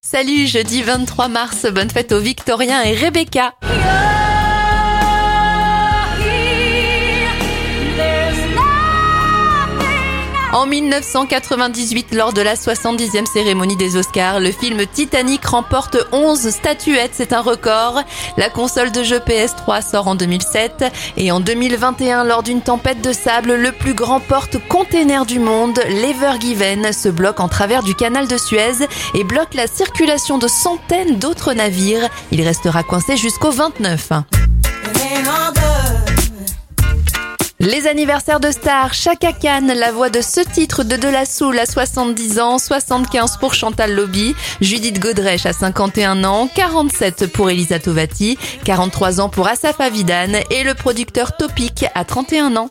Salut, jeudi 23 mars, bonne fête aux Victoriens et Rebecca. En 1998, lors de la 70e cérémonie des Oscars, le film Titanic remporte 11 statuettes, c'est un record. La console de jeu PS3 sort en 2007 et en 2021, lors d'une tempête de sable, le plus grand porte-container du monde, l'Ever Given, se bloque en travers du canal de Suez et bloque la circulation de centaines d'autres navires. Il restera coincé jusqu'au 29. Les anniversaires de stars, Chaka Khan, la voix de ce titre de De La à 70 ans, 75 pour Chantal Lobby, Judith Godrèche à 51 ans, 47 pour Elisa Tovati, 43 ans pour Asaf Avidan et le producteur Topic à 31 ans.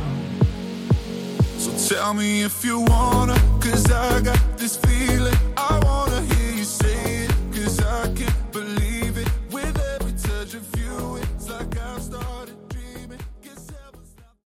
Tell me if you wanna, cause I got this feeling